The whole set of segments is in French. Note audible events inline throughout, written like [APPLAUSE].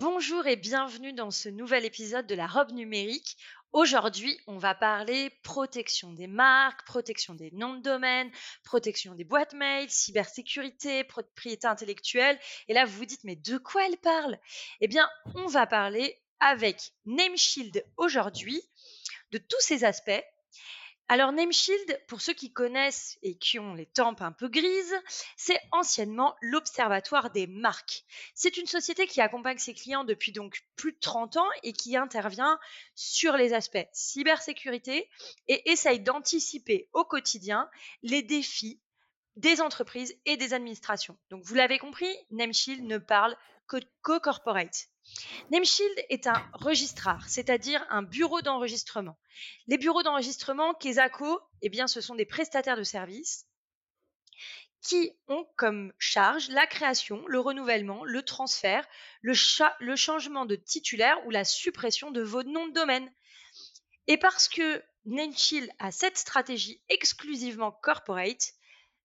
Bonjour et bienvenue dans ce nouvel épisode de la robe numérique. Aujourd'hui, on va parler protection des marques, protection des noms de domaine, protection des boîtes mail, cybersécurité, propriété intellectuelle. Et là, vous vous dites, mais de quoi elle parle? Eh bien, on va parler avec NameShield aujourd'hui de tous ces aspects alors Nameshield, pour ceux qui connaissent et qui ont les tempes un peu grises, c'est anciennement l'Observatoire des marques. C'est une société qui accompagne ses clients depuis donc plus de 30 ans et qui intervient sur les aspects cybersécurité et essaye d'anticiper au quotidien les défis des entreprises et des administrations. Donc vous l'avez compris, Nameshield ne parle que co-corporate. NameShield est un registrar, c'est-à-dire un bureau d'enregistrement. Les bureaux d'enregistrement, Kesako, eh ce sont des prestataires de services qui ont comme charge la création, le renouvellement, le transfert, le, le changement de titulaire ou la suppression de vos noms de domaine. Et parce que NameShield a cette stratégie exclusivement corporate,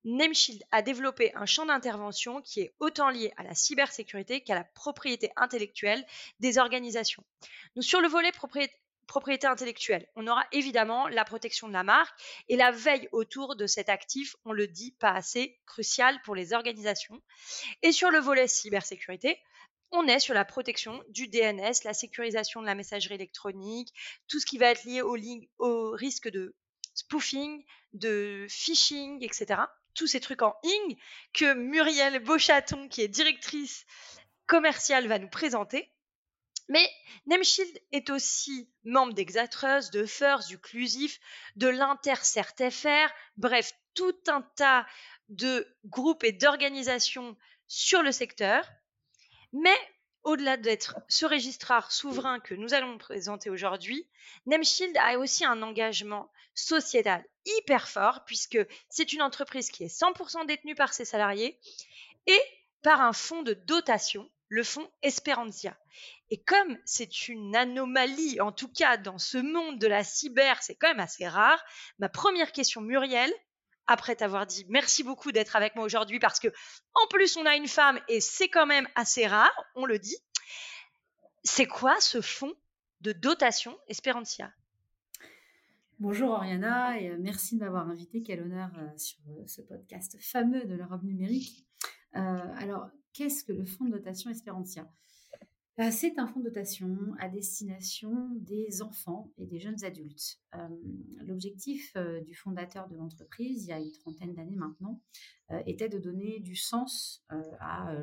Nameshield a développé un champ d'intervention qui est autant lié à la cybersécurité qu'à la propriété intellectuelle des organisations. Nous, sur le volet propriété, intellectuelle, on aura évidemment la protection de la marque et la veille autour de cet actif, on le dit pas assez, crucial pour les organisations. Et sur le volet cybersécurité, on est sur la protection du DNS, la sécurisation de la messagerie électronique, tout ce qui va être lié au risque de spoofing, de phishing, etc tous ces trucs en ing que Muriel Beauchaton, qui est directrice commerciale, va nous présenter. Mais Nameshield est aussi membre d'Exatreus, de First, du Clusif, de l'InterCertFR, bref, tout un tas de groupes et d'organisations sur le secteur. Mais au-delà d'être ce registrar souverain que nous allons présenter aujourd'hui, Nameshield a aussi un engagement sociétal hyper fort puisque c'est une entreprise qui est 100% détenue par ses salariés et par un fonds de dotation, le fonds Esperantia. Et comme c'est une anomalie, en tout cas dans ce monde de la cyber, c'est quand même assez rare, ma première question, Muriel, après t'avoir dit merci beaucoup d'être avec moi aujourd'hui parce que en plus on a une femme et c'est quand même assez rare, on le dit. C'est quoi ce fonds de dotation Esperantia? Bonjour Oriana et euh, merci de m'avoir invité. Quel honneur euh, sur euh, ce podcast fameux de l'Europe numérique. alors, qu'est-ce que le fonds de dotation Esperantia? C'est un fonds de dotation à destination des enfants et des jeunes adultes. L'objectif du fondateur de l'entreprise, il y a une trentaine d'années maintenant, était de donner du sens à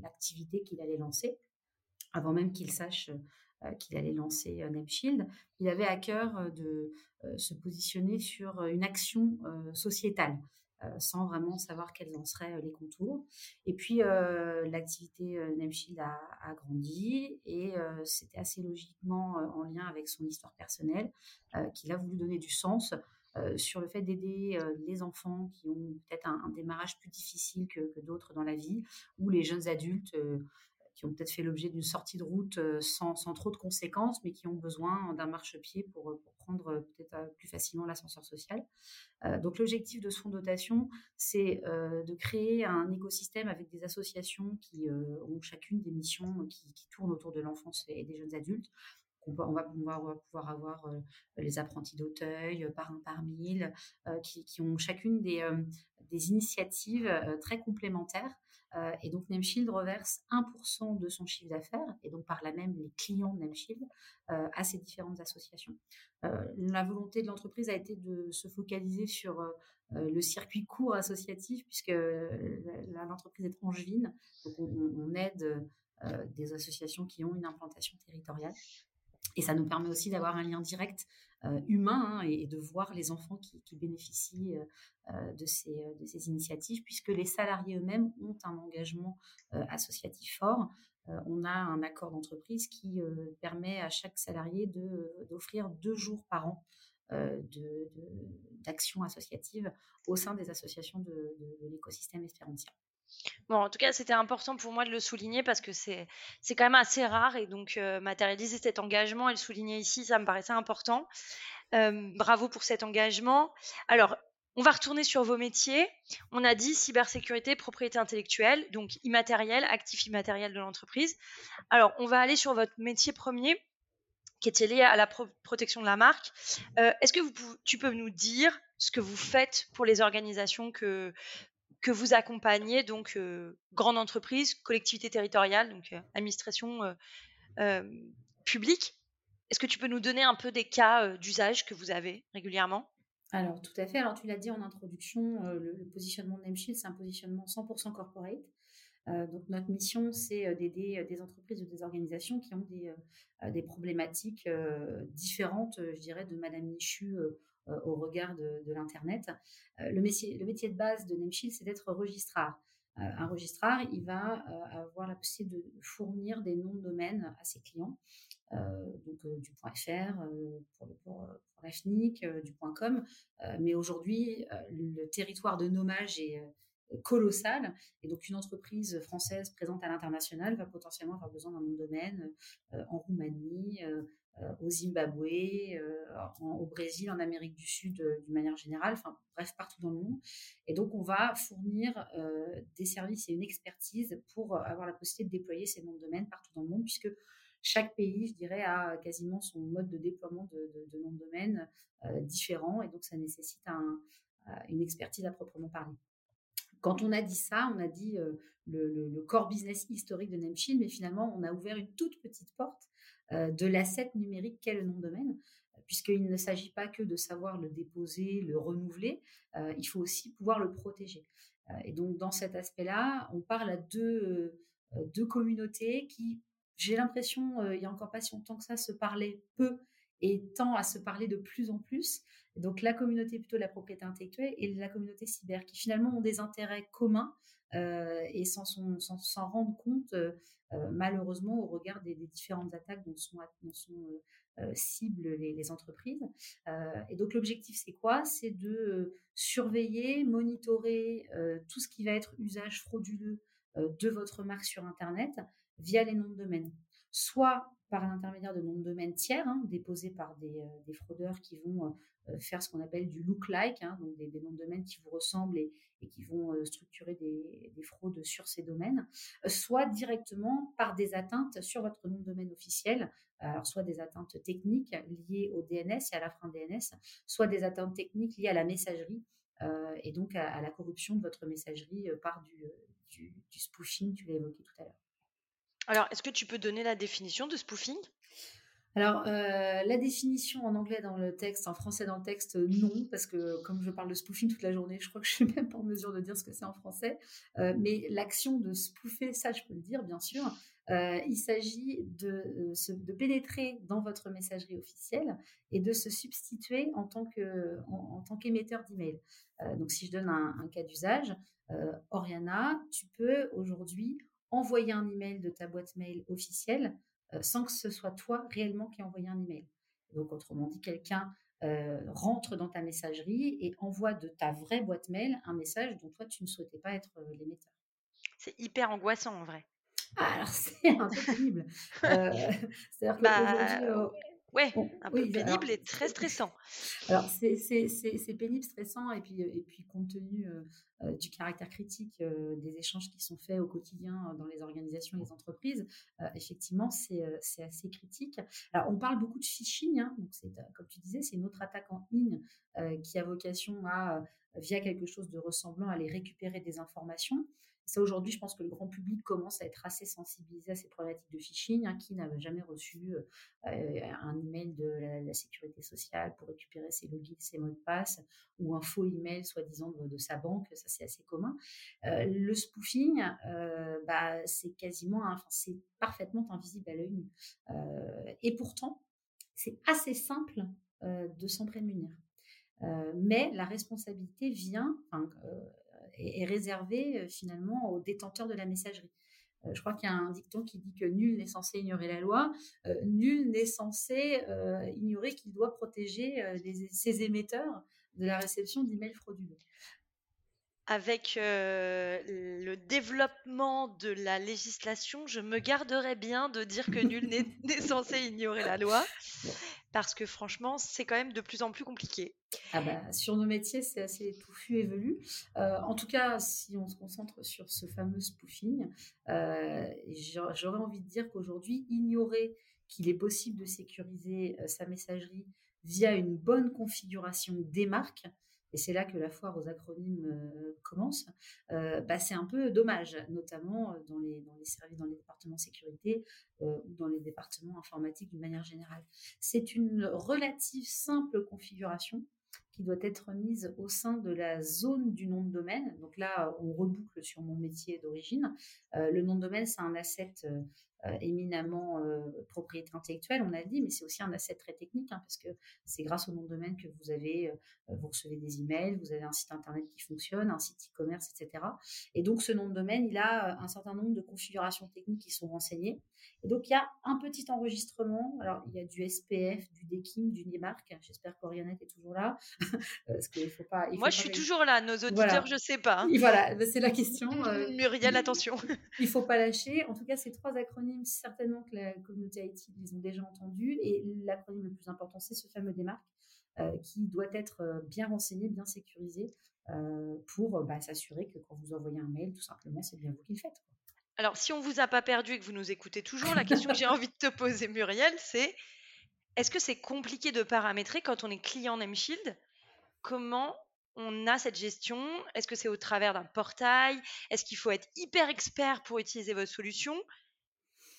l'activité qu'il allait lancer, avant même qu'il sache qu'il allait lancer Napshield. Il avait à cœur de se positionner sur une action sociétale. Euh, sans vraiment savoir quels en seraient euh, les contours. Et puis, euh, l'activité Nameshield a, grandi et c'était assez logiquement en lien avec son histoire personnelle qu'il a voulu donner du sens sur le fait d'aider les enfants qui ont peut-être un, démarrage plus difficile que d'autres dans la vie, ou les jeunes adultes qui ont peut-être fait l'objet d'une sortie de route sans, sans, trop de conséquences, mais qui ont besoin d'un marchepied pour, pour prendre peut-être plus facilement l'ascenseur social. donc l'objectif de ce fonds de dotation, c'est de créer un écosystème avec des associations qui ont chacune des missions qui, tournent autour de l'enfance et des jeunes adultes. On va, on, va, pouvoir avoir les apprentis d'Auteuil, par un par mille, qui, qui, ont chacune des, des initiatives très complémentaires euh, et donc Nameshield reverse 1% de son chiffre d'affaires, et donc par là même les clients de Nameshield, euh, à ces différentes associations. Euh, la volonté de l'entreprise a été de se focaliser sur le circuit court associatif, puisque l'entreprise est angevine, donc on, aide des associations qui ont une implantation territoriale. Et ça nous permet aussi d'avoir un lien direct humain hein, et, de voir les enfants qui, bénéficient de, ces, de, ces, initiatives, puisque les salariés eux-mêmes ont un engagement associatif fort. on a un accord d'entreprise qui permet à chaque salarié d'offrir deux jours par an d'action associative au sein des associations de, de l'écosystème espérantia. Bon, en tout cas, c'était important pour moi de le souligner parce que c'est c'est quand même assez rare et donc euh, matérialiser cet engagement et le souligner ici, ça me paraissait important. Euh, bravo pour cet engagement. Alors, on va retourner sur vos métiers. On a dit cybersécurité, propriété intellectuelle, donc immatériel, actif immatériel de l'entreprise. Alors, on va aller sur votre métier premier qui était lié à la protection de la marque. Euh, est-ce que tu peux nous dire ce que vous faites pour les organisations que, que vous accompagnez donc grande entreprise, collectivité territoriale, donc administration publique. Est-ce que tu peux nous donner un peu des cas d'usage que vous avez régulièrement? Alors tout à fait. Alors tu l'as dit en introduction, le, positionnement de Nameshield, c'est un positionnement 100% corporate. donc notre mission, c'est d'aider des entreprises ou des organisations qui ont des, des problématiques différentes, je dirais, de Madame Michu au regard de, l'Internet. Euh, le, métier, de base de Nameshield, c'est d'être registrar. Euh, un registrar, il va avoir la possibilité de fournir des noms de domaine à ses clients, donc du .fr pour, du .com. mais aujourd'hui, le territoire de nommage est colossal. Et donc, une entreprise française présente à l'international va potentiellement avoir besoin d'un nom de domaine en Roumanie, euh, au Zimbabwe, euh, au Brésil, en Amérique du Sud euh, d'une manière générale, enfin bref, partout dans le monde. Et donc, on va fournir des services et une expertise pour avoir la possibilité de déployer ces noms de domaine partout dans le monde, puisque chaque pays, je dirais, a quasiment son mode de déploiement de, noms de domaine différent, et donc ça nécessite une expertise à proprement parler. Quand on a dit ça, on a dit le, core business historique de Nameshield, mais finalement, on a ouvert une toute petite porte euh, de l'asset numérique qu'est le nom de domaine, puisqu'il ne s'agit pas que de savoir le déposer, le renouveler, euh, il faut aussi pouvoir le protéger. Euh, et donc, dans cet aspect-là, on parle à deux, deux communautés qui, j'ai l'impression, il n'y a encore pas si longtemps que ça, se parlaient peu et tend à se parler de plus en plus. Donc la communauté plutôt de la propriété intellectuelle et la communauté cyber qui finalement ont des intérêts communs et sans s'en rendre compte euh, malheureusement au regard des, différentes attaques dont sont, euh, euh, cibles les, entreprises. et donc l'objectif c'est quoi? C'est de surveiller, monitorer tout ce qui va être usage frauduleux de votre marque sur Internet via les noms de domaine. Soit par l'intermédiaire de noms de domaine tiers, hein, déposés par des, fraudeurs qui vont faire ce qu'on appelle du look-like, hein, donc des, noms de domaine qui vous ressemblent et, qui vont structurer des, fraudes sur ces domaines, soit directement par des atteintes sur votre nom de domaine officiel, soit des atteintes techniques liées au DNS et à la frein DNS, soit des atteintes techniques liées à la messagerie et donc à, la corruption de votre messagerie par du, du spoofing, tu l'as évoqué tout à l'heure. Alors, est-ce que tu peux donner la définition de spoofing? Alors, euh, la définition en anglais dans le texte, en français dans le texte, non, parce que comme je parle de spoofing toute la journée, je crois que je suis [LAUGHS] même pas en mesure de dire ce que c'est en français. Euh, mais l'action de spoofer, ça, je peux le dire, bien sûr. Euh, il s'agit de, pénétrer dans votre messagerie officielle et de se substituer en tant qu'émetteur d'email. donc, si je donne un cas d'usage, Oriana, tu peux aujourd'hui envoyer un email de ta boîte mail officielle euh, sans que ce soit toi réellement qui a envoyé un email. Donc, autrement dit, quelqu'un euh, rentre dans ta messagerie et envoie de ta vraie boîte mail un message dont toi, tu ne souhaitais pas être euh, l'émetteur. C'est hyper angoissant en vrai. Ah, alors, [LAUGHS] c'est un peu pénible. [LAUGHS] C'est-à-dire bah, Ouais, un peu pénible et très [LAUGHS] stressant. Alors, c'est pénible, stressant, et puis, et puis compte tenu euh, du caractère critique euh, des échanges qui sont faits au quotidien euh, dans les organisations et les entreprises, effectivement, c'est assez critique. Alors, on parle beaucoup de phishing, hein, donc comme tu disais, c'est une autre attaque en ligne qui a vocation à, via quelque chose de ressemblant, à aller récupérer des informations. Aujourd'hui, je pense que le grand public commence à être assez sensibilisé à ces problématiques de phishing. Hein, qui n'a jamais reçu euh, un email de la, sécurité sociale pour récupérer ses logins, ses mots de passe, ou un faux email soi-disant de, sa banque Ça, c'est assez commun. Euh, le spoofing, euh, bah, c'est quasiment, enfin, c'est parfaitement invisible à l'œil et pourtant, c'est assez simple de s'en prémunir. mais la responsabilité vient, est, réservée finalement aux détenteurs de la messagerie. je crois qu'il y a un dicton qui dit que nul n'est censé ignorer la loi, nul n'est censé ignorer qu'il doit protéger ses émetteurs de la réception d'emails frauduleux avec le développement de la législation, je me garderais bien de dire que nul n'est [LAUGHS] censé ignorer la loi, parce que franchement, c'est quand même de plus en plus compliqué. Ah bah, sur nos métiers, c'est assez touffu et velu. en tout cas, si on se concentre sur ce fameux spoofing, j'aurais envie de dire qu'aujourd'hui, ignorer qu'il est possible de sécuriser sa messagerie via une bonne configuration des marques, et c'est là que la foire aux acronymes euh, commence, euh, bah, c'est un peu dommage, notamment euh, dans les, dans les services, dans les départements sécurité ou dans les départements informatiques d'une manière générale. C'est une relative simple configuration qui doit être mise au sein de la zone du nom de domaine. Donc là, on reboucle sur mon métier d'origine. le nom de domaine, c'est un asset euh, éminemment euh, propriété intellectuelle, on a dit, mais c'est aussi un asset très technique, hein, parce que c'est grâce au nom de domaine que vous avez, euh, vous recevez des emails, vous avez un site internet qui fonctionne, un site e-commerce, etc. Et donc ce nom de domaine, il a un certain nombre de configurations techniques qui sont renseignées. Et donc il y a un petit enregistrement. Alors il y a du SPF, du DKIM, du NIMARC. J'espère qu'Orianette est toujours là, [LAUGHS] parce qu'il faut pas. Moi, je suis toujours là. Nos auditeurs, je sais pas. Hein. Voilà, c'est la question. [LAUGHS] Muriel, attention. [LAUGHS] il faut pas lâcher. En tout cas, ces trois acronymes certainement que la communauté IT les ont déjà entendus. Et l'acronyme le plus important, c'est ce fameux démarque euh, qui doit être euh, bien renseigné, bien sécurisé euh, pour bah, s'assurer que quand vous envoyez un mail, tout simplement, c'est bien vous qui le faites. Alors, si on vous a pas perdu et que vous nous écoutez toujours, la question que j'ai envie de te poser, Muriel, c'est est-ce que c'est compliqué de paramétrer quand on est client Nameshield Comment on a cette gestion? Est-ce que c'est au travers d'un portail? Est-ce qu'il faut être hyper expert pour utiliser votre solution?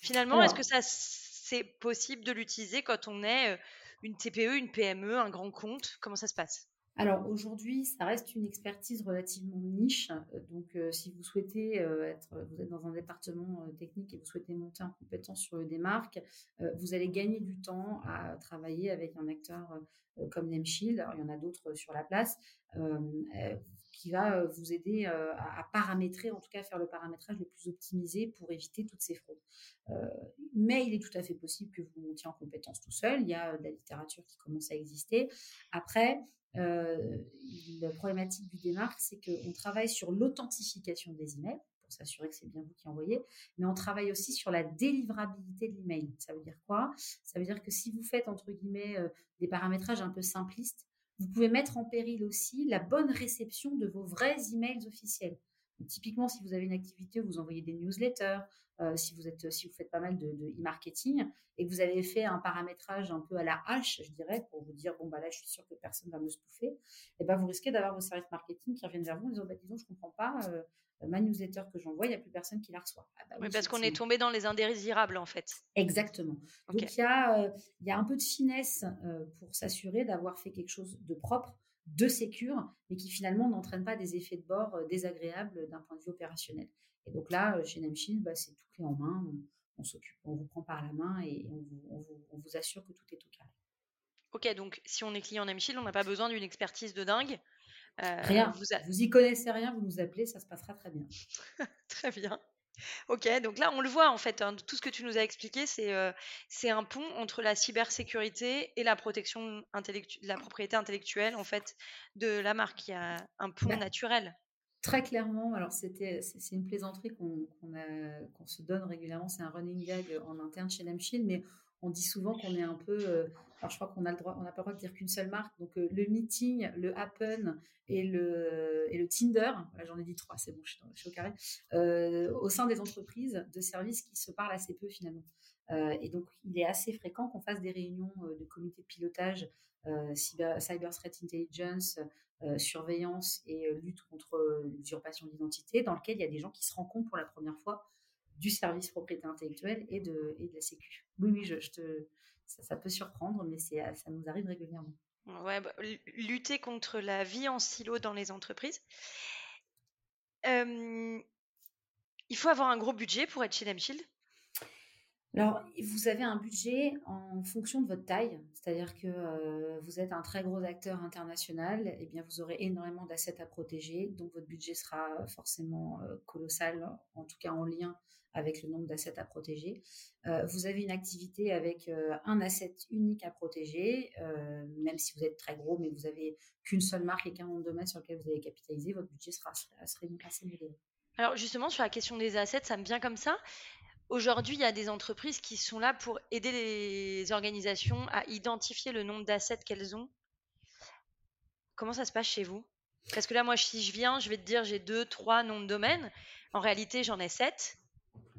Finalement, est-ce que ça c'est possible de l'utiliser quand on est une TPE, une PME, un grand compte? Comment ça se passe? Alors aujourd'hui, ça reste une expertise relativement niche. Donc, si vous souhaitez être, vous êtes dans un département technique et vous souhaitez monter en compétence sur le démarque, vous allez gagner du temps à travailler avec un acteur comme Nemshield. Il y en a d'autres sur la place qui va vous aider à, paramétrer, en tout cas faire le paramétrage le plus optimisé pour éviter toutes ces fraudes. mais il est tout à fait possible que vous montiez en compétence tout seul. Il y a de la littérature qui commence à exister. Après, la problématique du démarque, c'est qu'on travaille sur l'authentification des emails pour s'assurer que c'est bien vous qui envoyez, mais on travaille aussi sur la délivrabilité de l'email. Ça veut dire quoi? Ça veut dire que si vous faites entre guillemets des paramétrages un peu simplistes, vous pouvez mettre en péril aussi la bonne réception de vos vrais emails officiels. Typiquement, si vous avez une activité où vous envoyez des newsletters, euh, si vous êtes, si vous faites pas mal de, e-marketing et que vous avez fait un paramétrage un peu à la hache, je dirais, pour vous dire bon bah là je suis sûr que personne va me spoofer, et eh ben vous risquez d'avoir vos services marketing qui reviennent vers vous en disant bah disons je comprends pas euh, ma newsletter que j'envoie, il n'y a plus personne qui la reçoit. Ah bah oui, parce qu'on est tombé dans les indésirables en fait. Exactement. Donc il y, a, euh, il y a un peu de finesse pour s'assurer d'avoir fait quelque chose de propre de sécure, mais qui finalement n'entraîne pas des effets de bord désagréables d'un point de vue opérationnel. Et donc là, chez Nameshield, bah, c'est tout clé en main. On, s'occupe, on vous prend par la main et on vous, assure que tout est au carré. Ok, donc si on est client Nameshield, on n'a pas besoin d'une expertise de dingue. Euh, rien. Vous, vous, y connaissez rien, vous nous appelez, ça se passera très bien. [LAUGHS] très bien. Ok, donc là on le voit en fait, hein, tout ce que tu nous as expliqué, c'est euh, c'est un pont entre la cybersécurité et la protection de la propriété intellectuelle en fait de la marque. Il y a un pont bah, naturel. Très clairement, alors c'était, c'est une plaisanterie qu'on, qu'on, se donne régulièrement, c'est un running gag en interne chez Namshield, mais on dit souvent qu'on est un peu, euh, alors je crois qu'on a le droit, on n'a pas le droit de dire qu'une seule marque, donc euh, le meeting, le Happen et le, et le Tinder, j'en ai dit trois, c'est bon, je suis, au carré, euh, au sein des entreprises de services qui se parlent assez peu finalement. et donc il est assez fréquent qu'on fasse des réunions de comité de pilotage cyber, cyber Threat Intelligence, euh, surveillance et euh, lutte contre euh, l'usurpation d'identité, dans lequel il y a des gens qui se compte pour la première fois du service propriété intellectuelle et de, et de la sécu. Oui, oui, je, te, ça, peut surprendre, mais ça nous arrive régulièrement. Ouais, bah, lutter contre la vie en silo dans les entreprises. il faut avoir un gros budget pour être chez Lemshield alors, vous avez un budget en fonction de votre taille, c'est-à-dire que euh, vous êtes un très gros acteur international, et eh bien vous aurez énormément d'assets à protéger, donc votre budget sera forcément euh, colossal, en tout cas en lien avec le nombre d'assets à protéger. Euh, vous avez une activité avec un asset unique à protéger, même si vous êtes très gros, mais vous avez qu'une seule marque et qu'un nom de domaine sur lequel vous avez capitalisé, votre budget sera, sera assez modéré. Alors justement, sur la question des assets, ça me vient comme ça. Aujourd'hui, il y a des entreprises qui sont là pour aider les organisations à identifier le nombre d'assets qu'elles ont. Comment ça se passe chez vous? Parce que là, moi, si je viens, je vais te dire j'ai deux, trois noms de domaine. En réalité, j'en ai sept.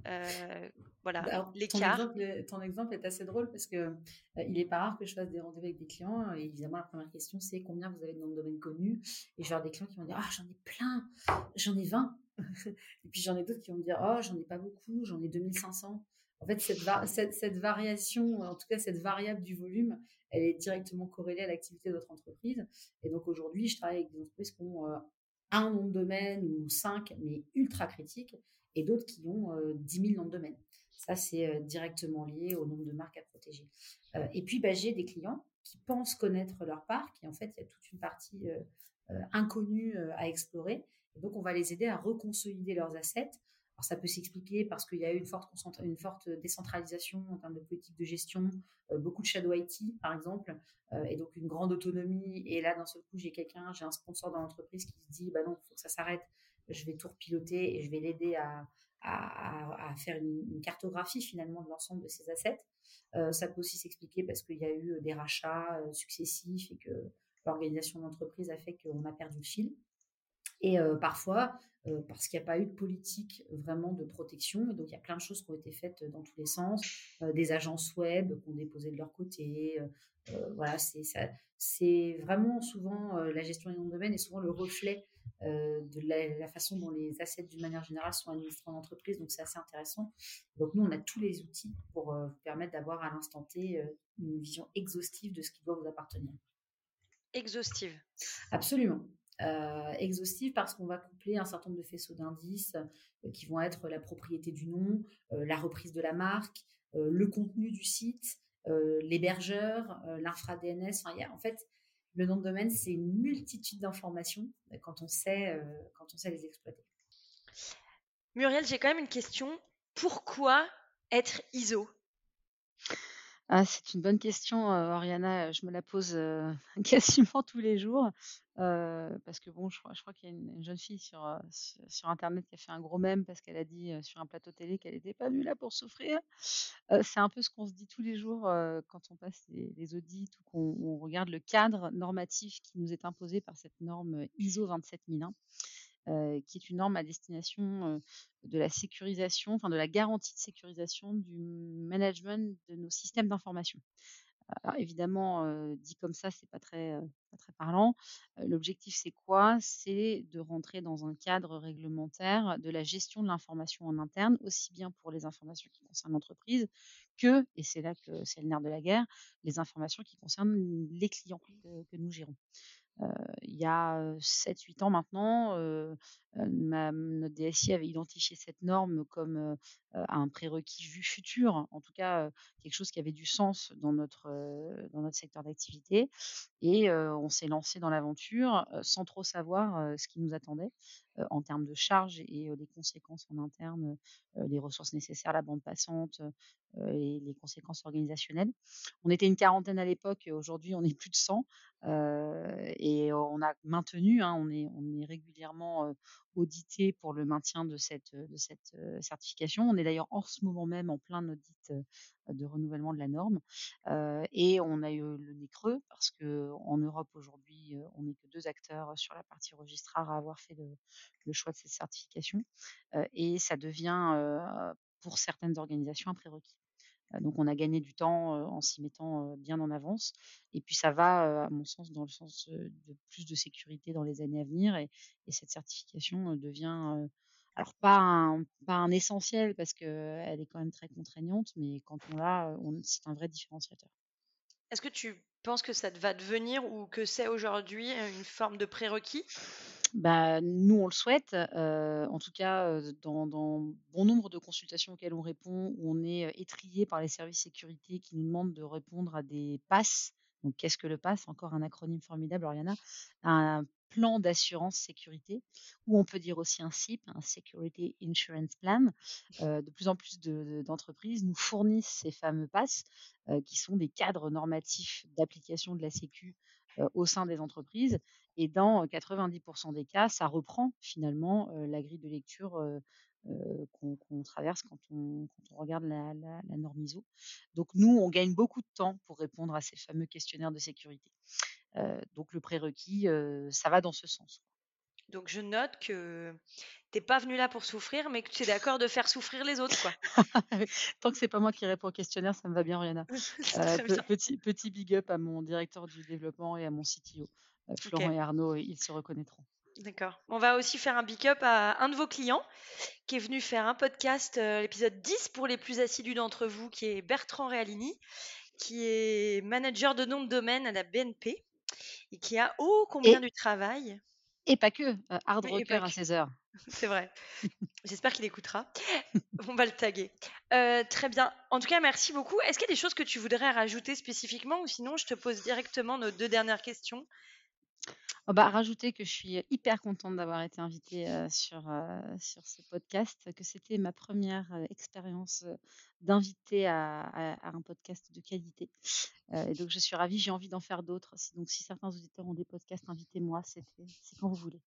Euh, voilà, bah, l'écart. Ton, exemple est assez drôle parce que euh, il est pas rare que je fasse des rendez-vous avec des clients. Et évidemment, la première question, c'est combien vous avez de noms de domaine connus? Et je vais avoir des clients qui vont dire Ah, j'en ai plein, j'en ai 20. [LAUGHS] et puis j'en ai d'autres qui vont me dire Oh, j'en ai pas beaucoup, j'en ai 2500. En fait, cette, cette, variation, en tout cas cette variable du volume, elle est directement corrélée à l'activité de votre entreprise. Et donc aujourd'hui, je travaille avec des entreprises qui ont euh, un nom de domaine ou cinq, mais ultra critiques, et d'autres qui ont 10 000 noms de domaine. Ça, c'est euh, directement lié au nombre de marques à protéger. Euh, et puis, bah, j'ai des clients qui pensent connaître leur parc, et en fait, il y a toute une partie inconnue à explorer donc, on va les aider à reconsolider leurs assets. Alors, ça peut s'expliquer parce qu'il y a eu une forte, décentralisation en termes de politique de gestion, euh, beaucoup de shadow IT, par exemple, euh, et donc une grande autonomie. Et là, d'un seul coup, j'ai quelqu'un, j'ai un sponsor dans l'entreprise qui se dit, bah non, faut que ça s'arrête. Je vais tout repiloter et je vais l'aider à, faire une, cartographie finalement de l'ensemble de ses assets. Euh, ça peut aussi s'expliquer parce qu'il y a eu des rachats successifs et que l'organisation de l'entreprise a fait qu'on a perdu le fil. Et parfois, parce qu'il n'y a pas eu de politique vraiment de protection. Et donc, il y a plein de choses qui ont été faites dans tous les sens. des agences web qui ont déposé de leur côté. voilà, c'est vraiment souvent la gestion des noms de domaine est souvent le reflet de la, façon dont les assets, d'une manière générale, sont administrés en entreprise. Donc, c'est assez intéressant. Donc, nous, on a tous les outils pour vous permettre d'avoir à l'instant T une vision exhaustive de ce qui doit vous appartenir. Exhaustive. Absolument. Euh, exhaustive parce qu'on va coupler un certain nombre de faisceaux d'indices euh, qui vont être la propriété du nom, euh, la reprise de la marque, le contenu du site, l'hébergeur, l'infra-DNS. En fait, le nom de domaine, c'est une multitude d'informations quand, quand on sait les exploiter. Muriel, j'ai quand même une question. Pourquoi être ISO? Ah, c'est une bonne question, Oriana. Je me la pose [LAUGHS] quasiment tous les jours. parce que bon, je crois, qu'il y a une, jeune fille sur, sur, Internet qui a fait un gros mème parce qu'elle a dit sur un plateau télé qu'elle n'était pas venue là pour souffrir. c'est un peu ce qu'on se dit tous les jours quand on passe les, audits ou qu'on regarde le cadre normatif qui nous est imposé par cette norme ISO 27001. Euh, qui est une norme à destination de la sécurisation, enfin de la garantie de sécurisation du management de nos systèmes d'information. Alors évidemment, dit comme ça, c'est pas pas très parlant. L'objectif, c'est quoi? C'est de rentrer dans un cadre réglementaire de la gestion de l'information en interne, aussi bien pour les informations qui concernent l'entreprise que, et c'est là que c'est le nerf de la guerre, les informations qui concernent les clients que nous gérons il y a 7-8 ans maintenant, notre DSI avait identifié cette norme comme un prérequis vu futur, en tout cas quelque chose qui avait du sens dans notre, dans notre secteur d'activité. Et on s'est lancé dans l'aventure sans trop savoir ce qui nous attendait en termes de charges et les conséquences en interne, les ressources nécessaires, la bande passante, et les conséquences organisationnelles. On était une quarantaine à l'époque, aujourd'hui on est plus de 100 et on a maintenu, hein, on, est, régulièrement audité pour le maintien de cette, certification. On est d'ailleurs en ce moment même en plein audit de renouvellement de la norme. et on a eu le nez creux parce qu'en Europe aujourd'hui, on n'est que deux acteurs sur la partie registraire à avoir fait le, choix de cette certification. et ça devient pour certaines organisations un prérequis. Donc on a gagné du temps en s'y mettant bien en avance. Et puis ça va, à mon sens, dans le sens de plus de sécurité dans les années à venir. Et, cette certification devient, alors pas un, pas un essentiel parce qu'elle est quand même très contraignante, mais quand on l'a, c'est un vrai différenciateur. Est-ce que tu penses que ça va devenir ou que c'est aujourd'hui une forme de prérequis? Bah, nous, on le souhaite, en tout cas, dans bon nombre de consultations auxquelles on répond, on est, heu, étrillé par les services sécurité qui nous demandent de répondre à des PASS. Donc qu'est-ce que le PASS? Encore un acronyme formidable, Oriana. Un plan d'assurance sécurité, ou on peut dire aussi un SIP, un Security Insurance Plan. De plus en plus de de d'entreprises nous fournissent ces fameux PASS, heu, qui sont des cadres normatifs d'application de la sécu, au sein des entreprises et dans 90% des cas, ça reprend finalement, la grille de lecture, qu'on traverse quand on regarde la norme ISO. Donc nous, on gagne beaucoup de temps pour répondre à ces fameux questionnaires de sécurité. Donc le prérequis, ça va dans ce sens. Donc je note que tu es pas venu là pour souffrir, mais que tu es d'accord de faire souffrir les autres, quoi. [LAUGHS] Tant que c'est pas moi qui réponds au questionnaire, ça me va bien, Rihanna. [LAUGHS] Pe bien. petit petit big up à mon directeur du développement et à mon CTO, heu, Florent et Arnaud, ils se reconnaîtront. D'accord. On va aussi faire un big up à un de vos clients qui est venu faire un podcast, heu, l'épisode 10 pour les plus assidus d'entre vous, qui est Bertrand Realini, qui est manager de nom de domaine à la BNP et qui a ô combien Et du travail. Et pas que, hard rocker à que. 16:00. [LAUGHS] C'est vrai. [LAUGHS] J'espère qu'il écoutera. On va le taguer. Très bien. En tout cas, merci beaucoup. Est-ce qu'il y a des choses que tu voudrais rajouter spécifiquement ou sinon je te pose directement nos 2 dernières questions? Oh bah, rajouter que je suis hyper contente d'avoir été invitée, sur, sur ce podcast, que c'était ma première re expérience, à à à un podcast de qualité. Et donc je suis ravie, j'ai envie d'en faire d'autres. Si donc si certains auditeurs ont des podcasts, invitez-moi, c'est quand vous voulez.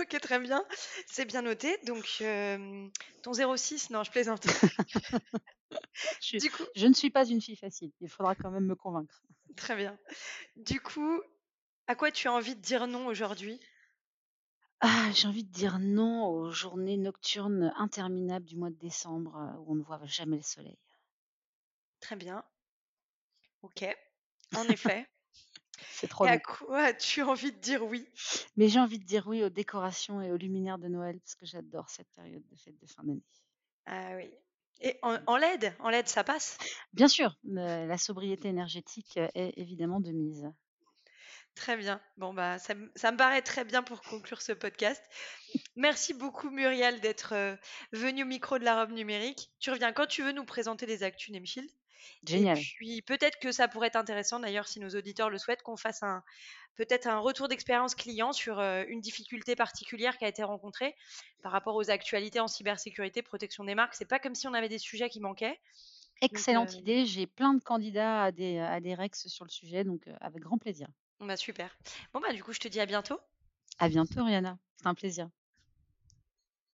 OK, très bien, c'est bien noté. Donc, ton 06 non, je plaisante. [LAUGHS] Je Du coup je ne suis pas une fille facile, il faudra quand même me convaincre. Très bien. Du coup, à quoi tu as envie de dire non aujourd'hui? Ah, j'ai envie de dire non aux journées nocturnes interminables du mois de décembre, heu, où on ne voit jamais le soleil. Très bien. OK, en [LAUGHS] effet. C'est trop Et à quoi as-tu envie de dire oui? Mais j'ai envie de dire oui aux décorations et aux luminaires de Noël parce que j'adore cette période de fête de fin d'année. Ah oui. Et en en LED? En LED, ça passe? Bien sûr, la sobriété énergétique, heu, est évidemment de mise. Très bien. Bon, bah, ça me ça me paraît très bien pour conclure ce podcast. Merci beaucoup Muriel d'être, heu, venue au micro de la robe numérique. Tu reviens quand tu veux nous présenter les actus Nemshield. Et Génial. puis peut-être que ça pourrait être intéressant d'ailleurs si nos auditeurs le souhaitent, qu'on fasse un peut-être un retour d'expérience client sur, heu, une difficulté particulière qui a été rencontrée par rapport aux actualités en cybersécurité, protection des marques. C'est pas comme si on avait des sujets qui manquaient. Donc, Excellente idée, j'ai plein de candidats à des, à des rex sur le sujet, donc heu, avec grand plaisir. Bah, super. Bon, bah, du coup, je te dis à bientôt. À bientôt Rihanna, c'est un plaisir.